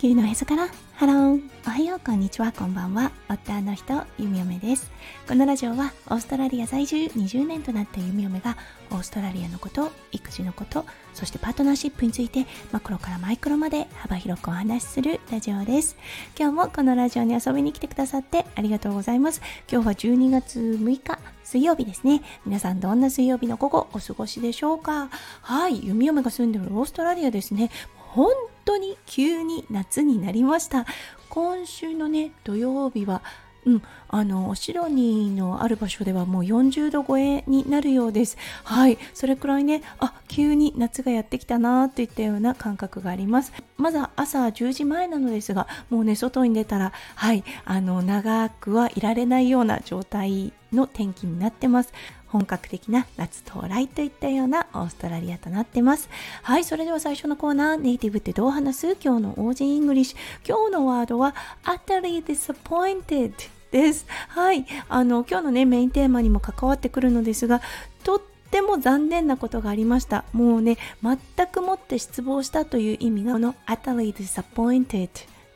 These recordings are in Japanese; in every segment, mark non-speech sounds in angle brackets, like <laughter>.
球のへそから。ハロー。おはようこんにちはこんばんは。夫の人ゆみおめです。このラジオはオーストラリア在住20年となったゆみおめがオーストラリアのこと育児のことそしてパートナーシップについてマクロからマイクロまで幅広くお話しするラジオです。今日もこのラジオに遊びに来てくださってありがとうございます。今日は12月6日水曜日ですね。皆さんどんな水曜日の午後お過ごしでしょうか？はい弓嫁が住んでるオーストラリアですね。本当に急に夏になりました今週のね土曜日はうん、あのお城にのある場所ではもう40度超えになるようです。はい、それくらいね、あ急に夏がやってきたなといったような感覚があります。まだ朝10時前なのですが、もうね外に出たら、はい、あの長くはいられないような状態の天気になってます。本格的な夏到来といったようなオーストラリアとなってます。はい、それでは最初のコーナー、ネイティブってどう話す？今日の Aussie English。今日のワードは utterly disappointed です。はい、あの今日のねメインテーマにも関わってくるのですが、とっても残念なことがありました。もうね、全くもって失望したという意味がこの utterly disappointed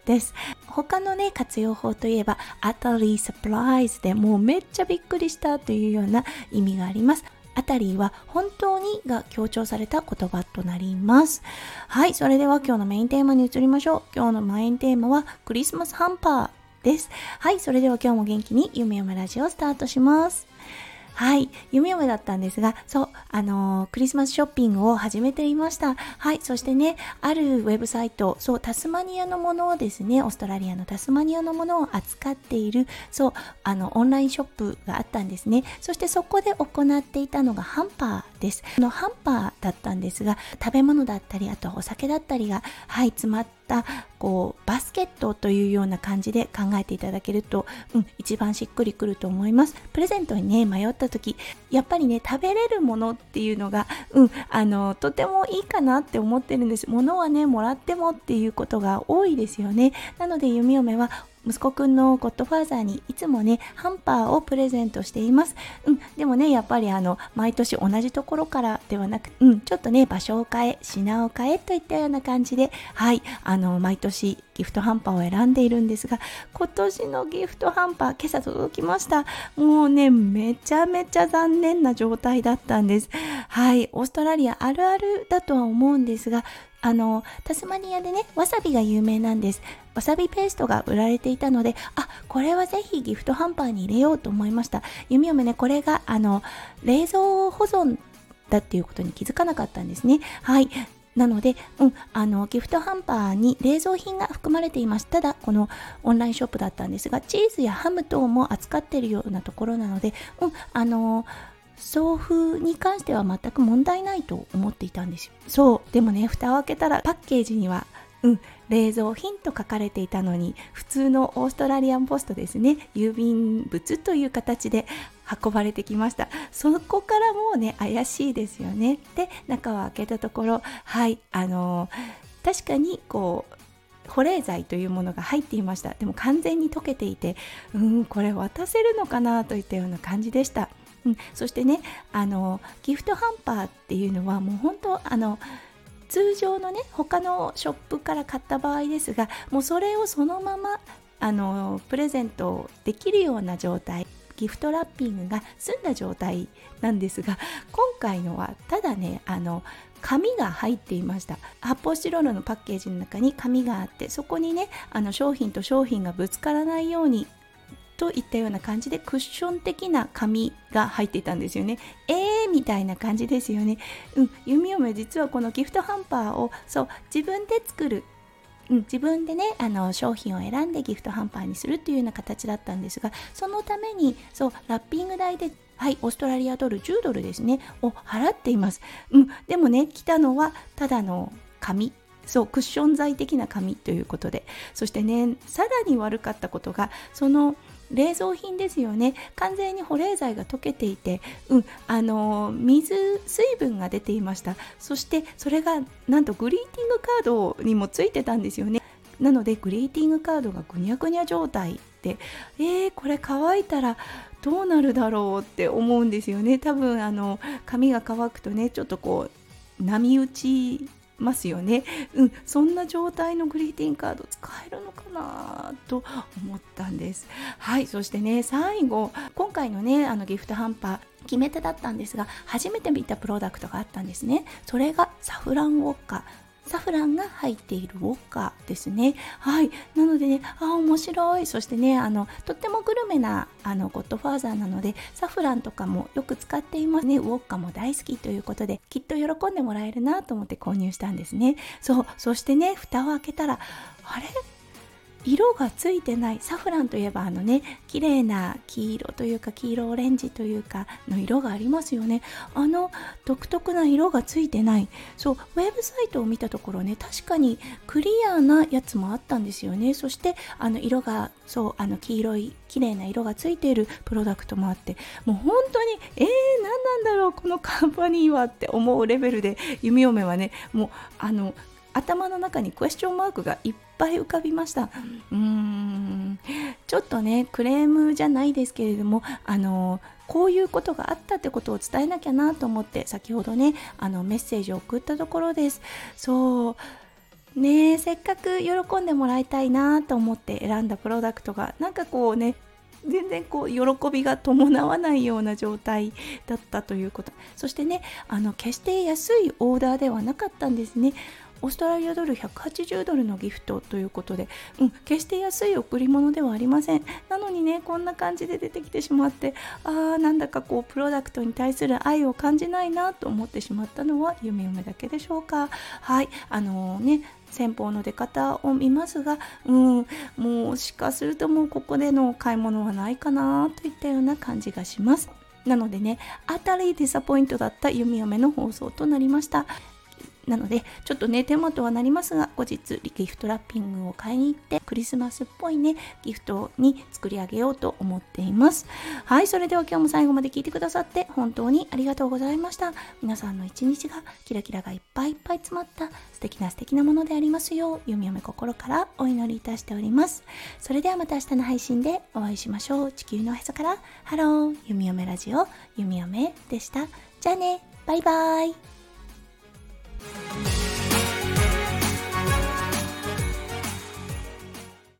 です。他のね、活用法といえば、utterly surprised でもうめっちゃびっくりしたというような意味があります。あたりは本当にが強調された言葉となります。はい、それでは今日のメインテーマに移りましょう。今日のメインテーマはクリスマスハンパーです。はい、それでは今日も元気に夢読めラジオスタートします。はい、夢嫁だったんですが、そう、あのー、クリスマスショッピングを始めていました。はい、そしてね、あるウェブサイト、そう、タスマニアのものをですね、オーストラリアのタスマニアのものを扱っている、そう、あの、オンラインショップがあったんですね。そしてそこで行っていたのがハンパーです。このハンパーだったんですが、食べ物だったり、あとお酒だったりが、はい、詰まったこうバスケットというような感じで考えていただけると、うん、一番しっくりくると思います。プレゼントにね迷った時やっぱりね食べれるものっていうのが、うん、あのとてもいいかなって思ってるんです。物はねもらってもっていうことが多いですよね。なので弓嫁は息子くんのゴッドファーザーにいつもねハンパーをプレゼントしています、うん、でもねやっぱりあの毎年同じところからではなく、うん、ちょっとね場所を変え品を変えといったような感じではいあの毎年ギフトハンパーを選んでいるんですが今年のギフトハンパー今朝届きました。もうねめちゃめちゃ残念な状態だったんです。はいオーストラリアあるあるだとは思うんですがあのタスマニアでねわさびが有名なんです。わさびペーストが売られていたのであこれはぜひギフトハンパーに入れようと思いました。弓嫁ねこれがあの冷蔵保存だっていうことに気づかなかったんですね。はい。なので、うん、あのギフトハンパーに冷蔵品が含まれています。ただ、このオンラインショップだったんですが、チーズやハム等も扱っているようなところなので、うん、あの送付に関しては全く問題ないと思っていたんですよ。そう。でもね蓋を開けたらパッケージにはうん。冷蔵品と書かれていたのに普通のオーストラリアンポストですね。郵便物という形で <laughs> 運ばれてきました。そこからもうね怪しいですよね。で中を開けたところはいあのー、確かにこう保冷剤というものが入っていました。でも完全に溶けていてうんこれ渡せるのかなといったような感じでした。うん、そしてねあのギフトハンパーっていうのはもう本当あの通常のね他のショップから買った場合ですがもうそれをそのままあのプレゼントできるような状態ギフトラッピングが済んだ状態なんですが今回のはただねあの紙が入っていました。発泡スチロールのパッケージの中に紙があってそこにねあの商品と商品がぶつからないようにといったような感じでクッション的な紙が入っていたんですよね。えーみたいな感じですよね。うん、弓嫁実はこのギフトハンパーをそう自分で作る。うん、自分でねあの商品を選んでギフトハンパーにするっていうような形だったんですがそのためにそうラッピング代ではいオーストラリアドル10ドルですねを払っています、うん、でもね来たのはただの紙。そうクッション材的な紙ということで。そしてねさらに悪かったことがその冷蔵品ですよね。完全に保冷剤が溶けていて、うん、あの水水分が出ていました。そしてそれがなんとグリーティングカードにもついてたんですよね。なのでグリーティングカードがぐにゃぐにゃ状態でえー、これ乾いたらどうなるだろうって思うんですよね。多分あの髪が乾くとねちょっとこう波打ちますよね。うん、そんな状態のグリーティングカード使えるのかなと思ったんです。はい、そしてね、最後、今回のね、あのギフトハンパー、決め手だったんですが初めて見たプロダクトがあったんですねそれがサフランウォッカサフランが入っているウォッカですね。はい。なのでね、あ、面白い。そしてね、あの、とってもグルメな、あの、ゴッドファーザーなので、サフランとかもよく使っていますね。ウォッカも大好きということで、きっと喜んでもらえるなと思って購入したんですね。そう。そしてね、蓋を開けたら、あれ？色がついてないサフランといえばあのね綺麗な黄色というか黄色オレンジというかの色がありますよね。あの独特な色がついてない。そうウェブサイトを見たところね確かにクリアなやつもあったんですよね。そしてあの色がそうあの黄色い綺麗な色がついているプロダクトもあってもう本当にえー、何なんだろうこのカンパニーはって思うレベルで弓嫁はねもうあの頭の中にクエスチョンマークがいっぱい浮かびました。うーん。ちょっとねクレームじゃないですけれどもあのこういうことがあったってことを伝えなきゃなと思って先ほどねあのメッセージを送ったところです。そう。ねせっかく喜んでもらいたいなと思って選んだプロダクトがなんかこうね全然こう喜びが伴わないような状態だったということ。そしてねあの決して安いオーダーではなかったんですね。オーストラリアドル180ドルのギフトということで、うん、決して安い贈り物ではありませんなのにねこんな感じで出てきてしまってあーなんだかこうプロダクトに対する愛を感じないなと思ってしまったのは夢夢だけでしょうかはいあのー、ね先方の出方を見ますが、うん、もしかするともうここでの買い物はないかなといったような感じがします。なのでね、当たりディサポイントだった弓嫁の放送となりました。なのでちょっとね手間とはなりますが後日ギフトラッピングを買いに行ってクリスマスっぽいねギフトに作り上げようと思っています。はいそれでは今日も最後まで聞いてくださって本当にありがとうございました。皆さんの一日がキラキラがいっぱいいっぱい詰まった素敵な素敵なものでありますよう弓嫁心からお祈りいたしております。それではまた明日の配信でお会いしましょう。地球のへそからハロー弓嫁ラジオ弓嫁でした。じゃあねバイバイ。Yeah.